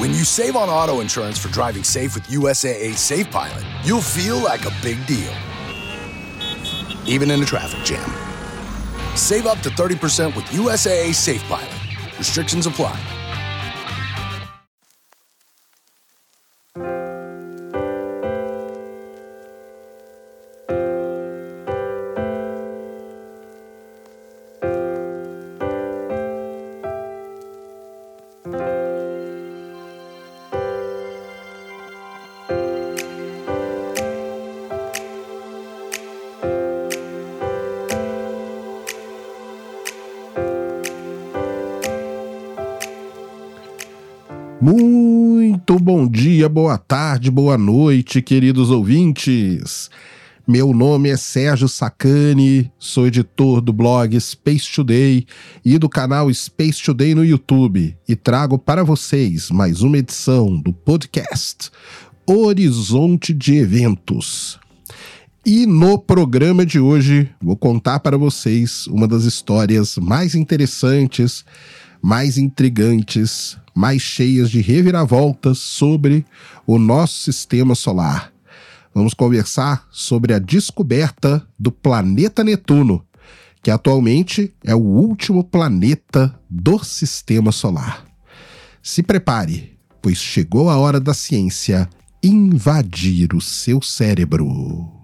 When you save on auto insurance for driving safe with USAA Safe Pilot, you'll feel like a big deal, even in a traffic jam. Save up to 30% with USAA Safe Pilot. Restrictions apply. Boa tarde, boa noite, queridos ouvintes. Meu nome é Sérgio Sacani, sou editor do blog Space Today e do canal Space Today no YouTube e trago para vocês mais uma edição do podcast Horizonte de Eventos. E no programa de hoje vou contar para vocês uma das histórias mais interessantes, mais intrigantes, mais cheias de reviravoltas sobre o nosso sistema solar. Vamos conversar sobre a descoberta do planeta Netuno, que atualmente é o último planeta do sistema solar. Se prepare, pois chegou a hora da ciência invadir o seu cérebro.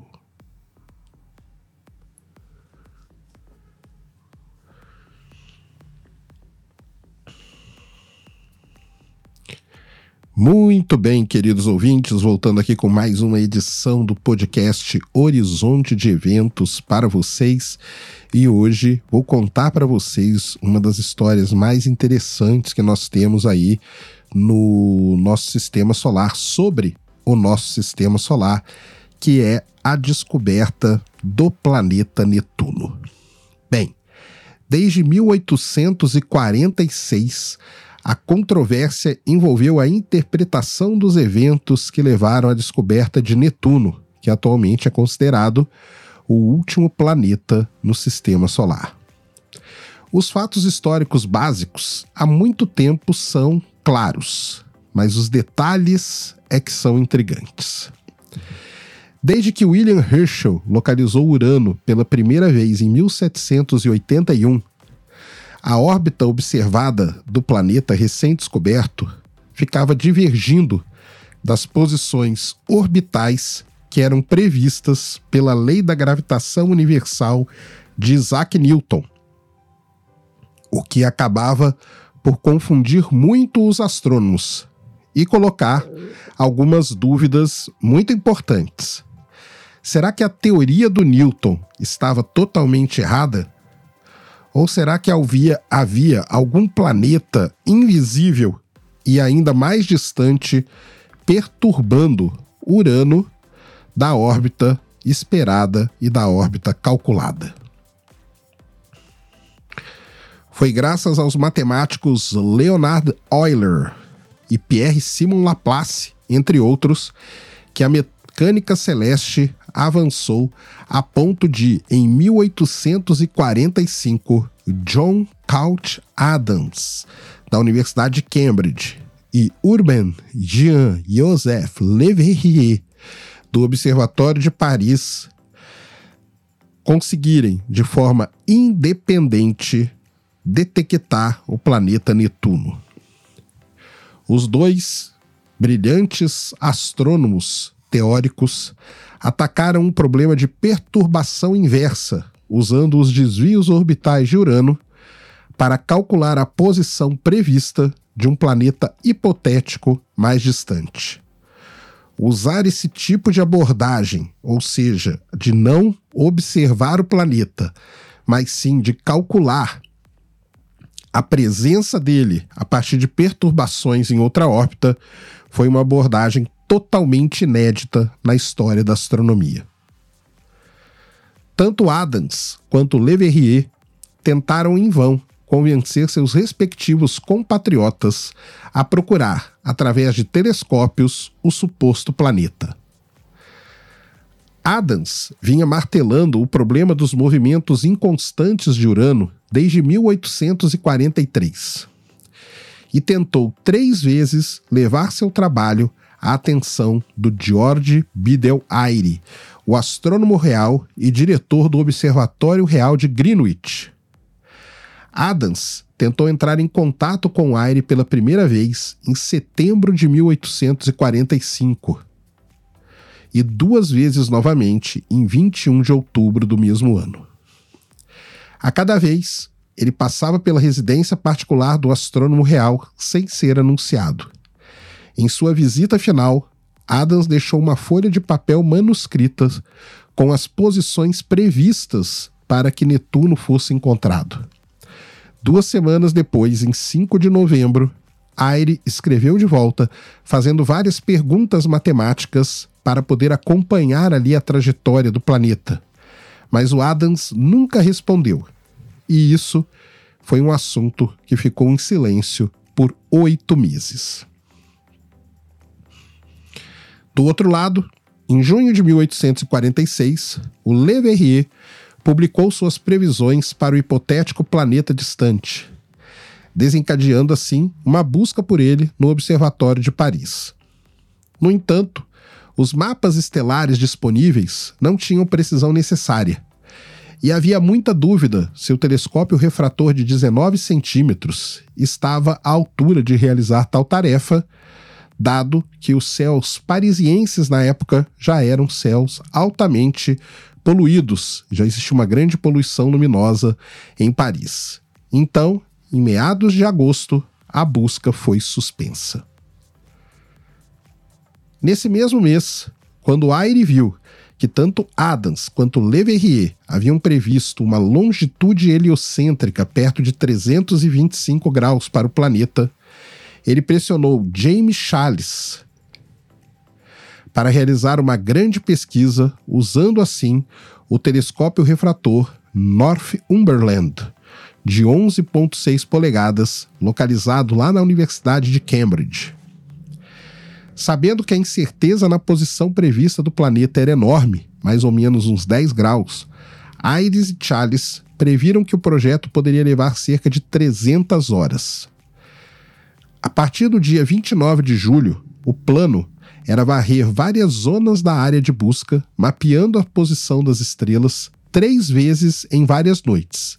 Muito bem, queridos ouvintes, voltando aqui com mais uma edição do podcast Horizonte de Eventos para vocês. E hoje vou contar para vocês uma das histórias mais interessantes que nós temos aí no nosso sistema solar, sobre o nosso sistema solar, que é a descoberta do planeta Netuno. Bem, desde 1846 a controvérsia envolveu a interpretação dos eventos que levaram à descoberta de Netuno, que atualmente é considerado o último planeta no sistema solar. Os fatos históricos básicos há muito tempo são claros, mas os detalhes é que são intrigantes. Desde que William Herschel localizou Urano pela primeira vez em 1781, a órbita observada do planeta recém-descoberto ficava divergindo das posições orbitais que eram previstas pela lei da gravitação universal de Isaac Newton, o que acabava por confundir muito os astrônomos e colocar algumas dúvidas muito importantes. Será que a teoria do Newton estava totalmente errada? Ou será que havia, havia algum planeta invisível e ainda mais distante perturbando Urano da órbita esperada e da órbita calculada? Foi graças aos matemáticos Leonard Euler e Pierre Simon Laplace, entre outros, que a mecânica celeste avançou a ponto de, em 1845, John Couch Adams, da Universidade de Cambridge, e Urbain Jean-Joseph Le Verrier, do Observatório de Paris, conseguirem, de forma independente, detectar o planeta Netuno. Os dois brilhantes astrônomos teóricos atacaram um problema de perturbação inversa, usando os desvios orbitais de Urano para calcular a posição prevista de um planeta hipotético mais distante. Usar esse tipo de abordagem, ou seja, de não observar o planeta, mas sim de calcular a presença dele a partir de perturbações em outra órbita, foi uma abordagem totalmente inédita na história da astronomia. Tanto Adams quanto Le Verrier tentaram em vão convencer seus respectivos compatriotas a procurar, através de telescópios, o suposto planeta. Adams vinha martelando o problema dos movimentos inconstantes de Urano desde 1843. e tentou três vezes levar seu trabalho à atenção do George Biddle Airy, o astrônomo real e diretor do Observatório Real de Greenwich. Adams tentou entrar em contato com Airy pela primeira vez em setembro de 1845 e duas vezes novamente em 21 de outubro do mesmo ano. A cada vez, ele passava pela residência particular do astrônomo real sem ser anunciado. Em sua visita final, Adams deixou uma folha de papel manuscrita com as posições previstas para que Netuno fosse encontrado. Duas semanas depois, em 5 de novembro, Aire escreveu de volta, fazendo várias perguntas matemáticas para poder acompanhar ali a trajetória do planeta. Mas o Adams nunca respondeu e isso foi um assunto que ficou em silêncio por oito meses. Do outro lado, em junho de 1846, o Le Verrier publicou suas previsões para o hipotético planeta distante, desencadeando assim uma busca por ele no Observatório de Paris. No entanto, os mapas estelares disponíveis não tinham precisão necessária e havia muita dúvida se o telescópio refrator de 19 centímetros estava à altura de realizar tal tarefa, dado que os céus parisienses na época já eram céus altamente poluídos, já existia uma grande poluição luminosa em Paris. Então, em meados de agosto, a busca foi suspensa. Nesse mesmo mês, quando Aire viu que tanto Adams quanto Le Verrier haviam previsto uma longitude heliocêntrica perto de 325 graus para o planeta, ele pressionou James Challis para realizar uma grande pesquisa usando assim o telescópio refrator Northumberland de 11.6 polegadas, localizado lá na Universidade de Cambridge. Sabendo que a incerteza na posição prevista do planeta era enorme, mais ou menos uns 10 graus, Aires e Charles previram que o projeto poderia levar cerca de 300 horas. A partir do dia 29 de julho, o plano era varrer várias zonas da área de busca, mapeando a posição das estrelas três vezes em várias noites.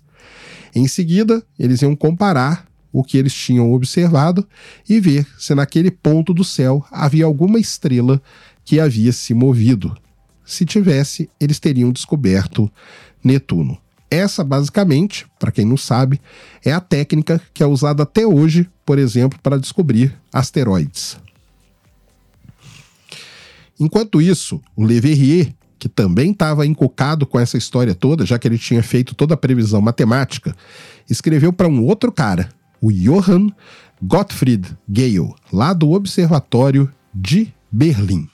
Em seguida, eles iam comparar o que eles tinham observado e ver se naquele ponto do céu havia alguma estrela que havia se movido. Se tivesse, eles teriam descoberto Netuno. Essa, basicamente, para quem não sabe, é a técnica que é usada até hoje, por exemplo, para descobrir asteroides. Enquanto isso, o Le Verrier, que também estava encucado com essa história toda, já que ele tinha feito toda a previsão matemática, escreveu para um outro cara, o Johann Gottfried Gale, lá do Observatório de Berlim.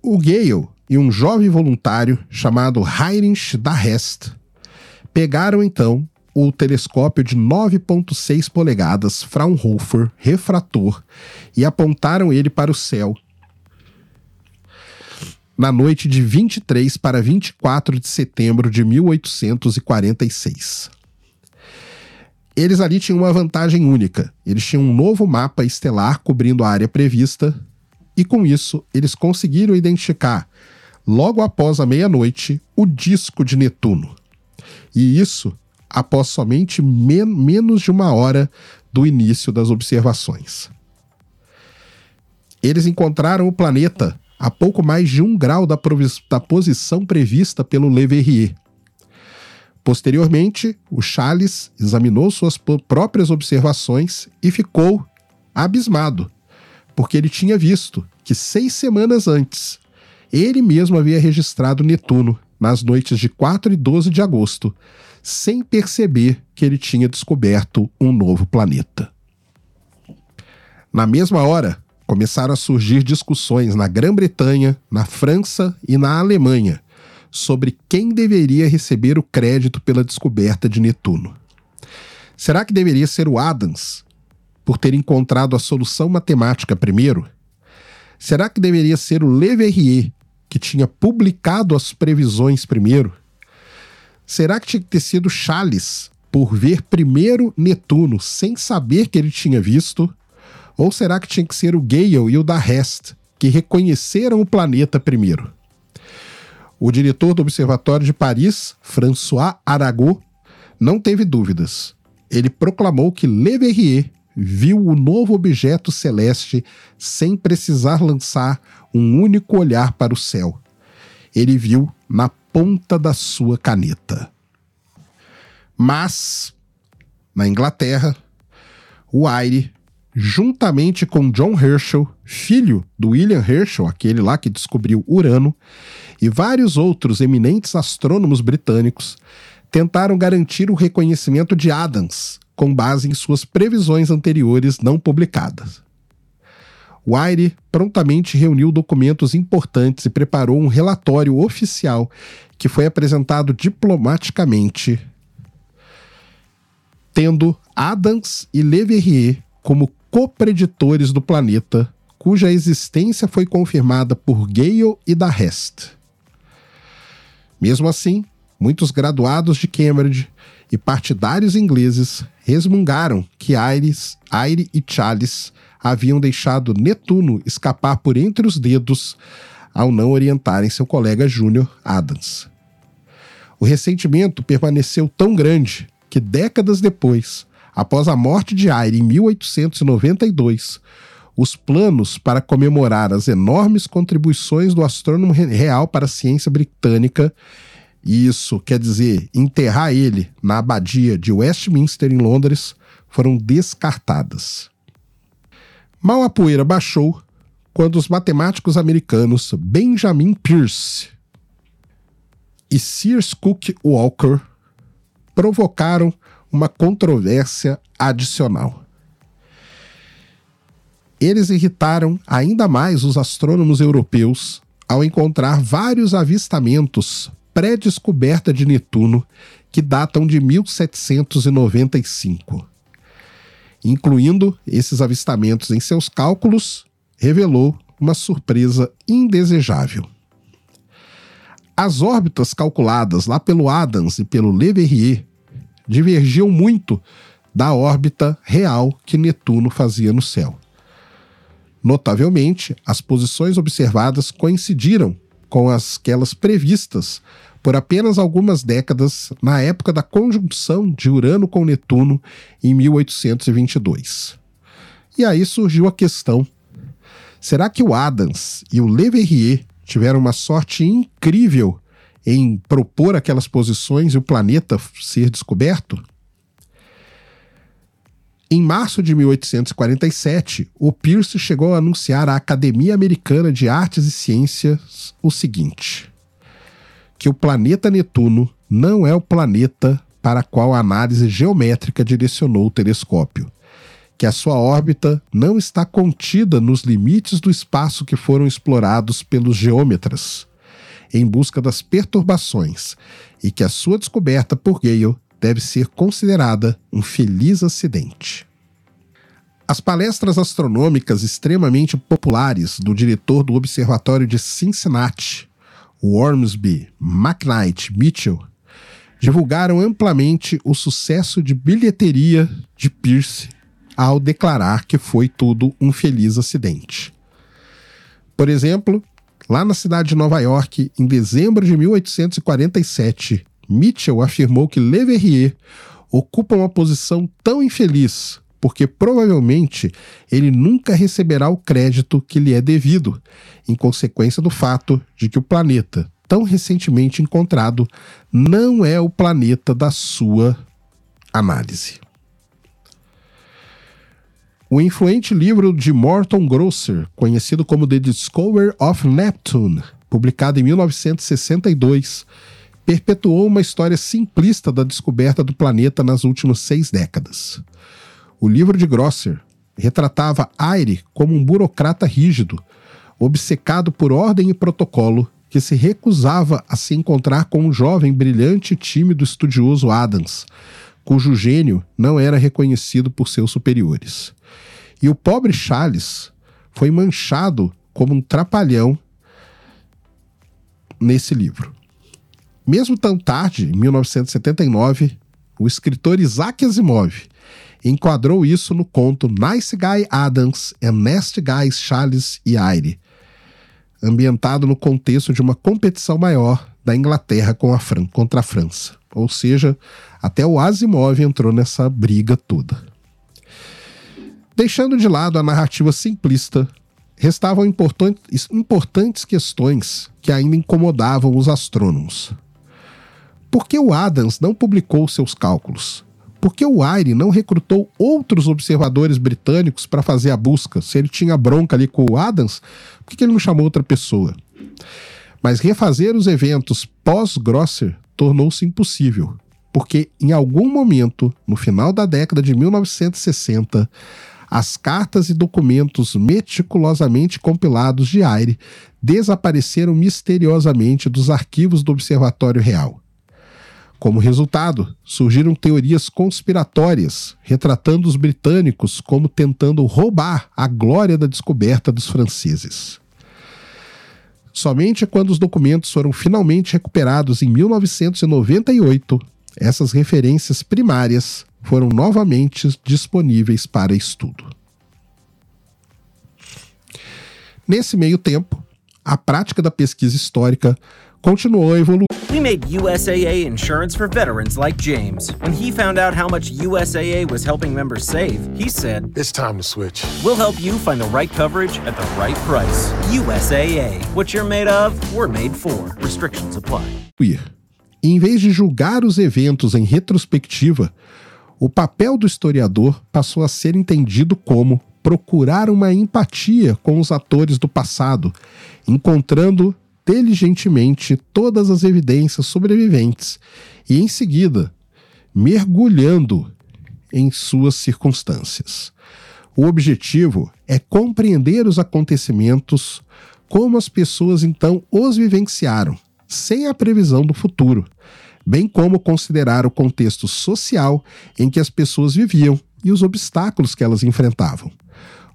O Gale e um jovem voluntário chamado Heinrich Darrest pegaram então o telescópio de 9.6 polegadas Fraunhofer refrator e apontaram ele para o céu na noite de 23 para 24 de setembro de 1846. Eles ali tinham uma vantagem única. Eles tinham um novo mapa estelar cobrindo a área prevista, e com isso eles conseguiram identificar, logo após a meia-noite, o disco de Netuno. E isso após somente men menos de uma hora do início das observações. Eles encontraram o planeta a pouco mais de um grau da, da posição prevista pelo Le Verrier. Posteriormente, o Charles examinou suas próprias observações e ficou abismado, porque ele tinha visto que seis semanas antes, ele mesmo havia registrado Netuno nas noites de 4 e 12 de agosto, sem perceber que ele tinha descoberto um novo planeta. Na mesma hora, começaram a surgir discussões na Grã-Bretanha, na França e na Alemanha sobre quem deveria receber o crédito pela descoberta de Netuno. Será que deveria ser o Adams, por ter encontrado a solução matemática primeiro? Será que deveria ser o Le Verrier, que tinha publicado as previsões primeiro? Será que tinha que ter sido Charles, por ver primeiro Netuno sem saber que ele tinha visto? Ou será que tinha que ser o Gale e o da Hest, que reconheceram o planeta primeiro? O diretor do Observatório de Paris, François Arago, não teve dúvidas. Ele proclamou que Le Verrier viu o novo objeto celeste sem precisar lançar um único olhar para o céu. Ele viu na ponta da sua caneta. Mas, na Inglaterra, o Aire, juntamente com John Herschel, filho do William Herschel, aquele lá que descobriu Urano, e vários outros eminentes astrônomos britânicos, tentaram garantir o reconhecimento de Adams, com base em suas previsões anteriores não publicadas. Wyre prontamente reuniu documentos importantes e preparou um relatório oficial que foi apresentado diplomaticamente, tendo Adams e Le Verrier como copreditores do planeta, cuja existência foi confirmada por Gale e da Hest. Mesmo assim, muitos graduados de Cambridge e partidários ingleses resmungaram que Aires, Aire e Charles haviam deixado Netuno escapar por entre os dedos ao não orientarem seu colega Júnior Adams. O ressentimento permaneceu tão grande que décadas depois, após a morte de Aire em 1892, os planos para comemorar as enormes contribuições do astrônomo real para a ciência britânica isso quer dizer enterrar ele na abadia de Westminster, em Londres, foram descartadas. Mal a poeira baixou quando os matemáticos americanos Benjamin Peirce e Sears Cook Walker provocaram uma controvérsia adicional. Eles irritaram ainda mais os astrônomos europeus ao encontrar vários avistamentos pré-descoberta de Netuno que datam de 1795. Incluindo esses avistamentos em seus cálculos, revelou uma surpresa indesejável. As órbitas calculadas lá pelo Adams e pelo Le Verrier divergiam muito da órbita real que Netuno fazia no céu. Notavelmente, as posições observadas coincidiram com aquelas previstas por apenas algumas décadas na época da conjunção de Urano com Netuno em 1822. E aí surgiu a questão: será que o Adams e o Le Verrier tiveram uma sorte incrível em propor aquelas posições e o planeta ser descoberto? Em março de 1847, o Pierce chegou a anunciar à Academia Americana de Artes e Ciências o seguinte: que o planeta Netuno não é o planeta para qual a análise geométrica direcionou o telescópio, que a sua órbita não está contida nos limites do espaço que foram explorados pelos geômetras, em busca das perturbações, e que a sua descoberta por Gale deve ser considerada um feliz acidente. As palestras astronômicas extremamente populares do diretor do Observatório de Cincinnati, Wormsby, McKnight, Mitchell, divulgaram amplamente o sucesso de bilheteria de Pierce ao declarar que foi tudo um feliz acidente. Por exemplo, lá na cidade de Nova York, em dezembro de 1847, Mitchell afirmou que Le Verrier ocupa uma posição tão infeliz porque provavelmente ele nunca receberá o crédito que lhe é devido, em consequência do fato de que o planeta, tão recentemente encontrado, não é o planeta da sua análise. O influente livro de Morton Grosser, conhecido como The Discovery of Neptune, publicado em 1962, perpetuou uma história simplista da descoberta do planeta nas últimas seis décadas. O livro de Grosser retratava Aire como um burocrata rígido, obcecado por ordem e protocolo, que se recusava a se encontrar com um jovem brilhante e tímido estudioso Adams, cujo gênio não era reconhecido por seus superiores. E o pobre Charles foi manchado como um trapalhão nesse livro. Mesmo tão tarde, em 1979, o escritor Isaac Asimov enquadrou isso no conto Nice Guy Adams and Nasty Guys Charles e Aire, ambientado no contexto de uma competição maior da Inglaterra com a Fran contra a França. Ou seja, até o Asimov entrou nessa briga toda. Deixando de lado a narrativa simplista, restavam importantes questões que ainda incomodavam os astrônomos. Por que o Adams não publicou seus cálculos? Por que o Aire não recrutou outros observadores britânicos para fazer a busca? Se ele tinha bronca ali com o Adams, por que ele não chamou outra pessoa? Mas refazer os eventos pós-Grosser tornou-se impossível, porque em algum momento, no final da década de 1960, as cartas e documentos meticulosamente compilados de Aire desapareceram misteriosamente dos arquivos do Observatório Real. Como resultado, surgiram teorias conspiratórias, retratando os britânicos como tentando roubar a glória da descoberta dos franceses. Somente quando os documentos foram finalmente recuperados em 1998, essas referências primárias foram novamente disponíveis para estudo. Nesse meio tempo, a prática da pesquisa histórica continuou a evoluir. We made USAA insurance for veterans like James. When he found out how much USAA was helping members save, he said, It's time to switch. We'll help you find the right coverage at the right price. USAA. What you're made of, we're made for. Restrictions apply. Em vez de julgar os eventos em retrospectiva, o papel do historiador passou a ser entendido como procurar uma empatia com os atores do passado, encontrando diligentemente todas as evidências sobreviventes e, em seguida, mergulhando em suas circunstâncias. O objetivo é compreender os acontecimentos como as pessoas então os vivenciaram, sem a previsão do futuro, bem como considerar o contexto social em que as pessoas viviam e os obstáculos que elas enfrentavam.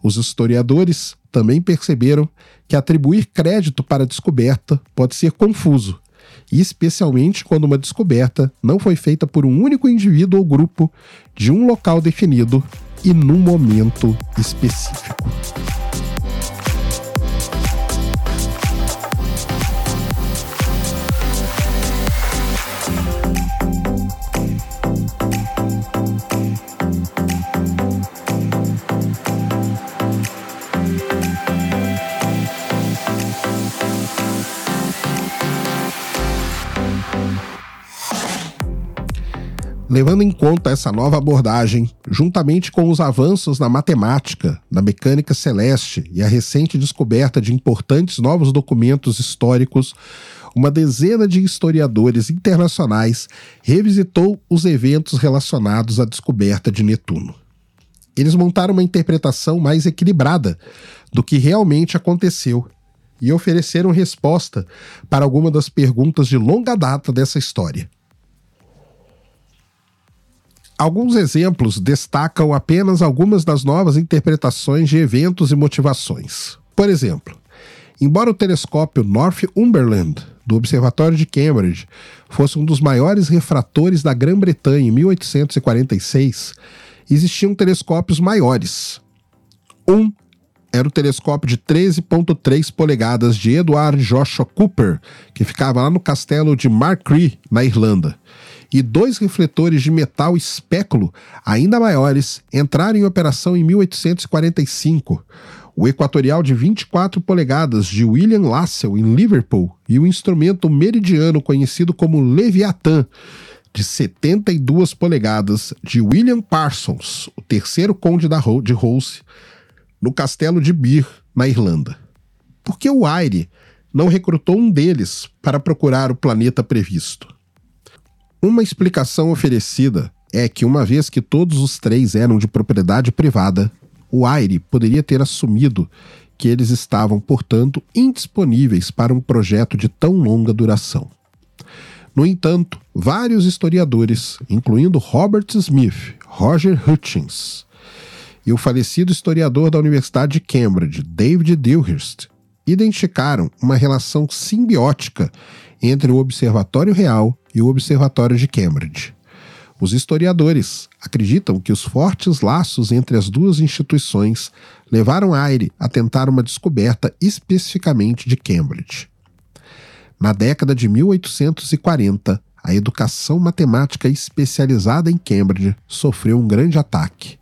Os historiadores também perceberam que atribuir crédito para a descoberta pode ser confuso, especialmente quando uma descoberta não foi feita por um único indivíduo ou grupo de um local definido e num momento específico. Levando em conta essa nova abordagem, juntamente com os avanços na matemática, na mecânica celeste e a recente descoberta de importantes novos documentos históricos, uma dezena de historiadores internacionais revisitou os eventos relacionados à descoberta de Netuno. Eles montaram uma interpretação mais equilibrada do que realmente aconteceu e ofereceram resposta para algumas das perguntas de longa data dessa história. Alguns exemplos destacam apenas algumas das novas interpretações de eventos e motivações. Por exemplo, embora o telescópio Northumberland do Observatório de Cambridge fosse um dos maiores refratores da Grã-Bretanha em 1846, existiam telescópios maiores. Um era o telescópio de 13,3 polegadas de Edward Joshua Cooper, que ficava lá no castelo de Markree, na Irlanda e dois refletores de metal espéculo, ainda maiores, entraram em operação em 1845. O equatorial de 24 polegadas de William Lassell, em Liverpool, e o instrumento meridiano conhecido como Leviathan, de 72 polegadas, de William Parsons, o terceiro conde da de Rose, no castelo de Birr, na Irlanda. Por que o Aire não recrutou um deles para procurar o planeta previsto? Uma explicação oferecida é que, uma vez que todos os três eram de propriedade privada, o Aire poderia ter assumido que eles estavam, portanto, indisponíveis para um projeto de tão longa duração. No entanto, vários historiadores, incluindo Robert Smith, Roger Hutchins e o falecido historiador da Universidade de Cambridge, David Dewhurst, identificaram uma relação simbiótica entre o Observatório Real e o Observatório de Cambridge. Os historiadores acreditam que os fortes laços entre as duas instituições levaram Aire a tentar uma descoberta especificamente de Cambridge. Na década de 1840, a educação matemática especializada em Cambridge sofreu um grande ataque.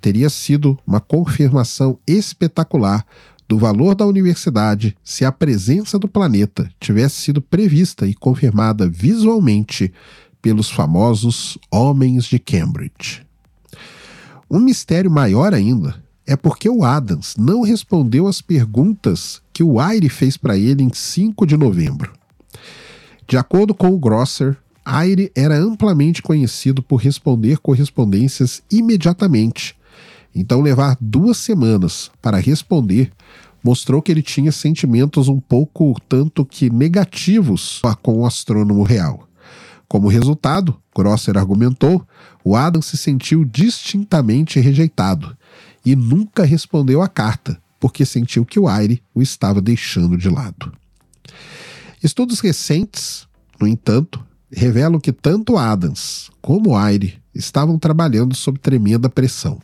Teria sido uma confirmação espetacular do valor da universidade se a presença do planeta tivesse sido prevista e confirmada visualmente pelos famosos Homens de Cambridge. Um mistério maior ainda é porque o Adams não respondeu às perguntas que o Aire fez para ele em 5 de novembro. De acordo com o Grosser, Aire era amplamente conhecido por responder correspondências imediatamente. Então, levar duas semanas para responder mostrou que ele tinha sentimentos um pouco tanto que negativos com o astrônomo real. Como resultado, Grosser argumentou, o Adam se sentiu distintamente rejeitado e nunca respondeu à carta, porque sentiu que o Aire o estava deixando de lado. Estudos recentes, no entanto, revelam que tanto Adams como Aire estavam trabalhando sob tremenda pressão.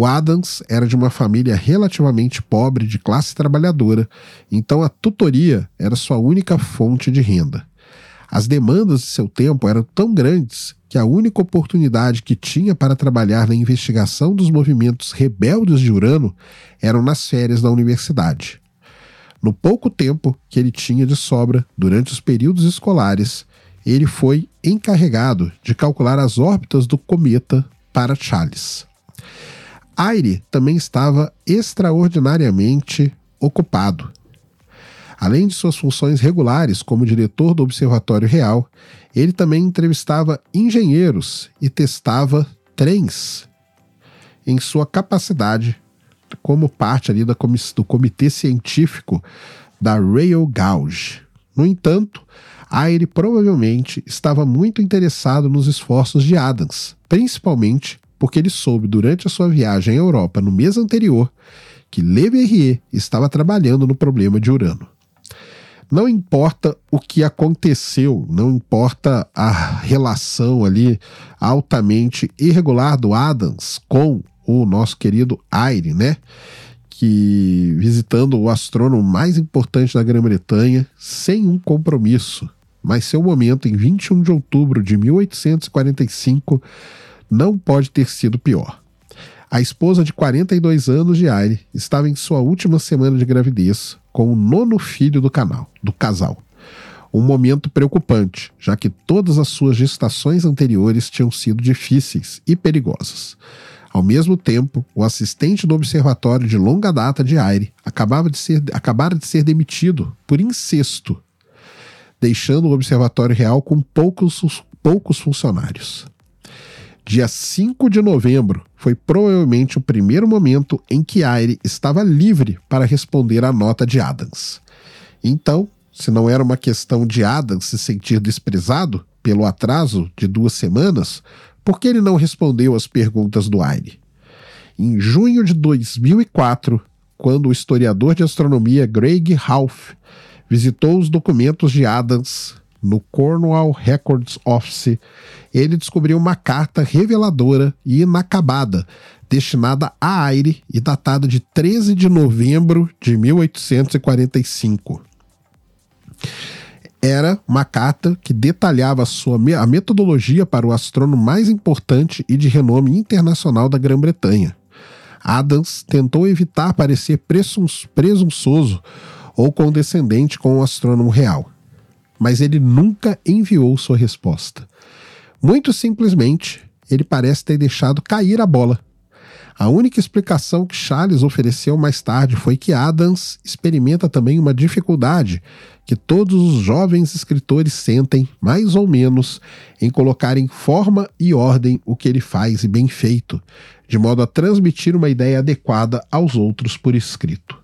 O Adams era de uma família relativamente pobre de classe trabalhadora, então a tutoria era sua única fonte de renda. As demandas de seu tempo eram tão grandes que a única oportunidade que tinha para trabalhar na investigação dos movimentos rebeldes de Urano eram nas férias da universidade. No pouco tempo que ele tinha de sobra durante os períodos escolares, ele foi encarregado de calcular as órbitas do cometa para Challis. Aire também estava extraordinariamente ocupado. Além de suas funções regulares como diretor do Observatório Real, ele também entrevistava engenheiros e testava trens em sua capacidade como parte ali do comitê científico da Rail Gauge. No entanto, Aire provavelmente estava muito interessado nos esforços de Adams, principalmente porque ele soube durante a sua viagem à Europa no mês anterior que Le Verrier estava trabalhando no problema de Urano. Não importa o que aconteceu, não importa a relação ali altamente irregular do Adams com o nosso querido Aire, né? Que visitando o astrônomo mais importante da Grã-Bretanha sem um compromisso. Mas seu momento em 21 de outubro de 1845 não pode ter sido pior. A esposa de 42 anos de Aire estava em sua última semana de gravidez com o nono filho do canal, do casal. Um momento preocupante, já que todas as suas gestações anteriores tinham sido difíceis e perigosas. Ao mesmo tempo, o assistente do observatório de longa data de Aire acabava de ser, acabara de ser demitido por incesto, deixando o observatório real com poucos, poucos funcionários. Dia 5 de novembro foi provavelmente o primeiro momento em que Aire estava livre para responder à nota de Adams. Então, se não era uma questão de Adams se sentir desprezado pelo atraso de duas semanas, por que ele não respondeu às perguntas do Aire? Em junho de 2004, quando o historiador de astronomia Greg Half visitou os documentos de Adams no Cornwall Records Office, ele descobriu uma carta reveladora e inacabada, destinada a Aire e datada de 13 de novembro de 1845. Era uma carta que detalhava a, sua, a metodologia para o astrônomo mais importante e de renome internacional da Grã-Bretanha. Adams tentou evitar parecer presunçoso ou condescendente com o astrônomo real mas ele nunca enviou sua resposta. Muito simplesmente, ele parece ter deixado cair a bola. A única explicação que Charles ofereceu mais tarde foi que Adams experimenta também uma dificuldade que todos os jovens escritores sentem, mais ou menos, em colocar em forma e ordem o que ele faz e bem feito, de modo a transmitir uma ideia adequada aos outros por escrito.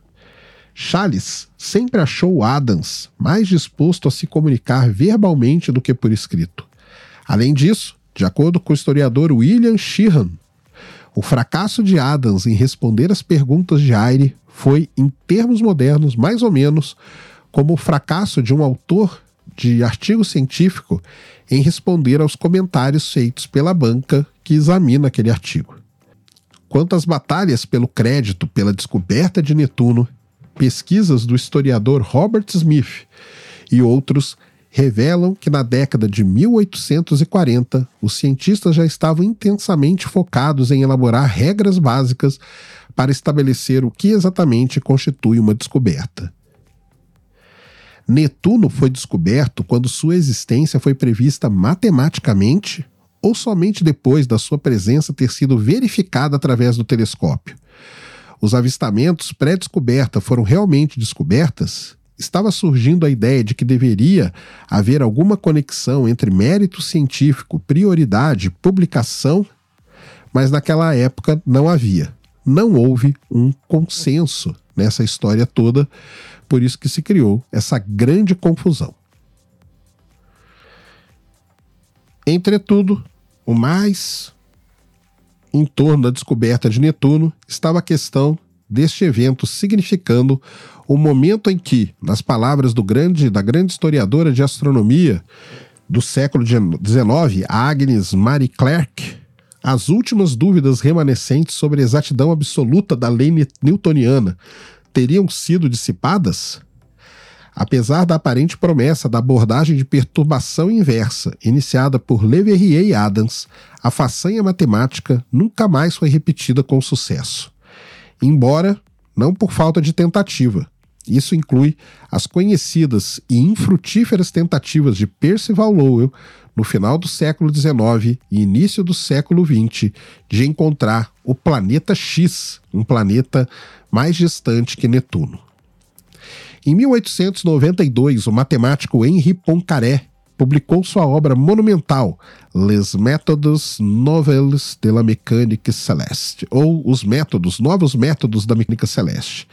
Charles sempre achou Adams mais disposto a se comunicar verbalmente do que por escrito. Além disso, de acordo com o historiador William Sheehan, o fracasso de Adams em responder às perguntas de Aire foi, em termos modernos, mais ou menos como o fracasso de um autor de artigo científico em responder aos comentários feitos pela banca que examina aquele artigo. Quanto às batalhas pelo crédito pela descoberta de Netuno, pesquisas do historiador Robert Smith e outros revelam que na década de 1840 os cientistas já estavam intensamente focados em elaborar regras básicas para estabelecer o que exatamente constitui uma descoberta. Netuno foi descoberto quando sua existência foi prevista matematicamente ou somente depois da sua presença ter sido verificada através do telescópio. Os avistamentos pré-descoberta foram realmente descobertas? Estava surgindo a ideia de que deveria haver alguma conexão entre mérito científico, prioridade, publicação, mas naquela época não havia. Não houve um consenso nessa história toda, por isso que se criou essa grande confusão. Entretudo, o mais em torno da descoberta de Netuno estava a questão deste evento significando o momento em que, nas palavras do grande, da grande historiadora de astronomia do século XIX, Agnes Marie Clerc, as últimas dúvidas remanescentes sobre a exatidão absoluta da lei newtoniana teriam sido dissipadas? Apesar da aparente promessa da abordagem de perturbação inversa iniciada por Le Verrier e Adams, a façanha matemática nunca mais foi repetida com sucesso. Embora não por falta de tentativa. Isso inclui as conhecidas e infrutíferas tentativas de Percival Lowell no final do século XIX e início do século XX de encontrar o planeta X, um planeta mais distante que Netuno. Em 1892, o matemático Henri Poincaré publicou sua obra monumental Les Métodos Nouvelles de la Mécanique Céleste, ou Os Métodos, Novos Métodos da Mecânica Celeste.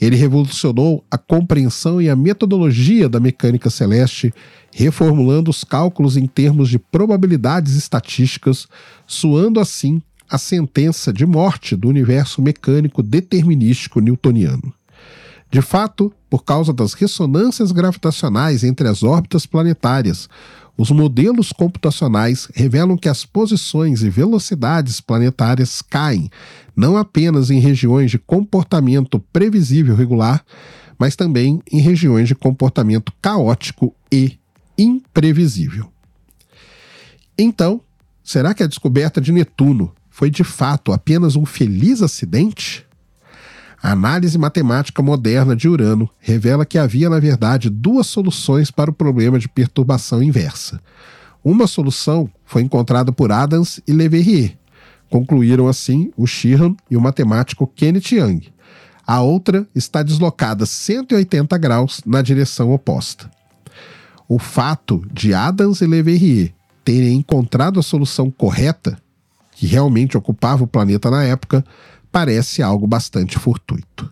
Ele revolucionou a compreensão e a metodologia da mecânica celeste, reformulando os cálculos em termos de probabilidades estatísticas, suando assim a sentença de morte do universo mecânico determinístico newtoniano. De fato, por causa das ressonâncias gravitacionais entre as órbitas planetárias, os modelos computacionais revelam que as posições e velocidades planetárias caem não apenas em regiões de comportamento previsível regular, mas também em regiões de comportamento caótico e imprevisível. Então, será que a descoberta de Netuno foi de fato apenas um feliz acidente? A análise matemática moderna de Urano revela que havia, na verdade, duas soluções para o problema de perturbação inversa. Uma solução foi encontrada por Adams e Le Verrier. Concluíram assim o Sheehan e o matemático Kenneth Young. A outra está deslocada 180 graus na direção oposta. O fato de Adams e Le Verrier terem encontrado a solução correta, que realmente ocupava o planeta na época, parece algo bastante fortuito.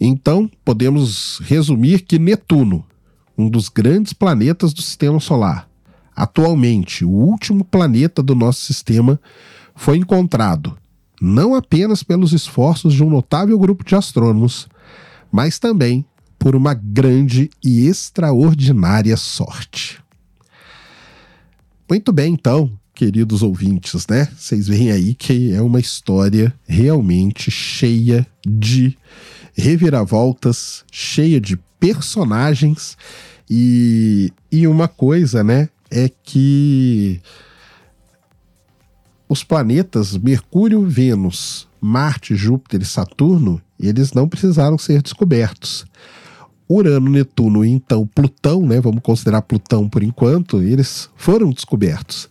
Então, podemos resumir que Netuno, um dos grandes planetas do sistema solar, atualmente o último planeta do nosso sistema, foi encontrado não apenas pelos esforços de um notável grupo de astrônomos, mas também por uma grande e extraordinária sorte. Muito bem, então, queridos ouvintes, né? Vocês veem aí que é uma história realmente cheia de reviravoltas, cheia de personagens e, e uma coisa, né, é que os planetas Mercúrio, Vênus, Marte, Júpiter e Saturno, eles não precisaram ser descobertos. Urano, Netuno e então Plutão, né, vamos considerar Plutão por enquanto, eles foram descobertos.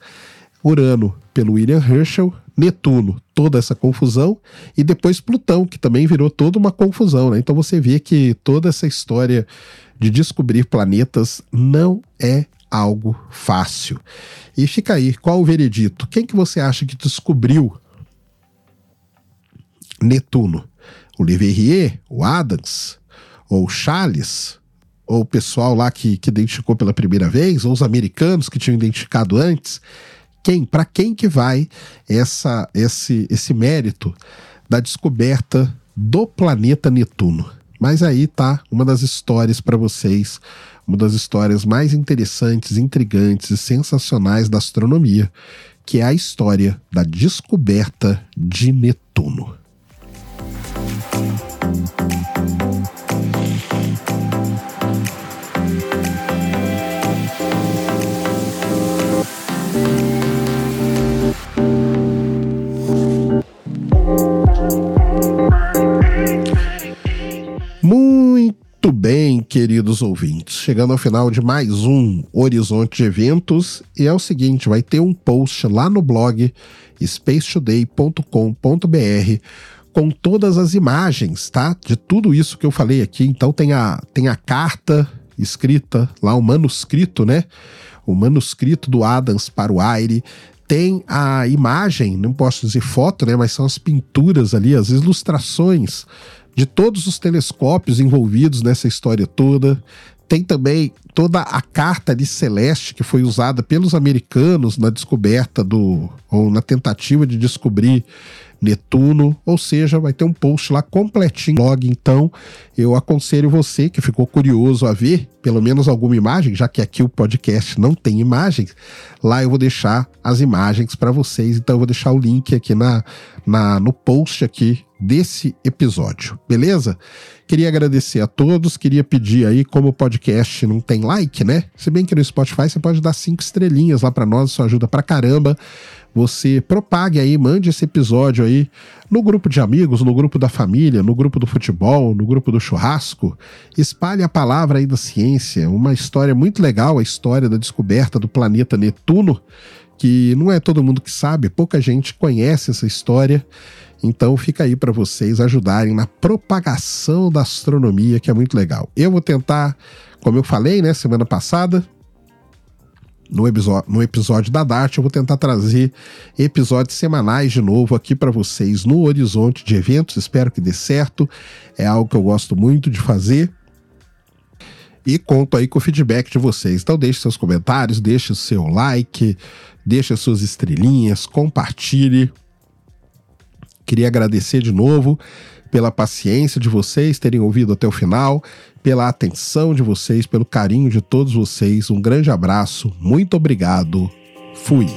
Urano pelo William Herschel, Netuno, toda essa confusão, e depois Plutão, que também virou toda uma confusão. Né? Então você vê que toda essa história de descobrir planetas não é algo fácil. E fica aí, qual o veredito? Quem que você acha que descobriu Netuno? O Le Verrier, o Adams, ou o Charles, ou o pessoal lá que, que identificou pela primeira vez, ou os americanos que tinham identificado antes? Quem, para quem que vai essa, esse, esse mérito da descoberta do planeta Netuno? Mas aí tá uma das histórias para vocês, uma das histórias mais interessantes, intrigantes e sensacionais da astronomia, que é a história da descoberta de Netuno. Muito bem, queridos ouvintes. Chegando ao final de mais um Horizonte de Eventos. E é o seguinte: vai ter um post lá no blog spacetoday.com.br com todas as imagens, tá? De tudo isso que eu falei aqui. Então tem a, tem a carta escrita lá, o manuscrito, né? O manuscrito do Adams para o Aire. Tem a imagem, não posso dizer foto, né? Mas são as pinturas ali, as ilustrações de todos os telescópios envolvidos nessa história toda. Tem também toda a carta de celeste que foi usada pelos americanos na descoberta do ou na tentativa de descobrir Netuno, ou seja, vai ter um post lá completinho blog, então eu aconselho você que ficou curioso a ver pelo menos alguma imagem, já que aqui o podcast não tem imagens, lá eu vou deixar as imagens para vocês, então eu vou deixar o link aqui na, na no post aqui desse episódio, beleza? Queria agradecer a todos, queria pedir aí, como o podcast não tem like, né? Se bem que no Spotify você pode dar cinco estrelinhas lá para nós, isso ajuda pra caramba. Você propague aí, mande esse episódio aí no grupo de amigos, no grupo da família, no grupo do futebol, no grupo do churrasco. Espalhe a palavra aí da ciência, uma história muito legal, a história da descoberta do planeta Netuno, que não é todo mundo que sabe, pouca gente conhece essa história. Então fica aí para vocês ajudarem na propagação da astronomia, que é muito legal. Eu vou tentar, como eu falei, né, semana passada, no episódio, no episódio da Dart, eu vou tentar trazer episódios semanais de novo aqui para vocês no horizonte de eventos. Espero que dê certo. É algo que eu gosto muito de fazer. E conto aí com o feedback de vocês. Então deixe seus comentários, deixe seu like, deixe as suas estrelinhas, compartilhe. Queria agradecer de novo pela paciência de vocês terem ouvido até o final, pela atenção de vocês, pelo carinho de todos vocês. Um grande abraço, muito obrigado. Fui.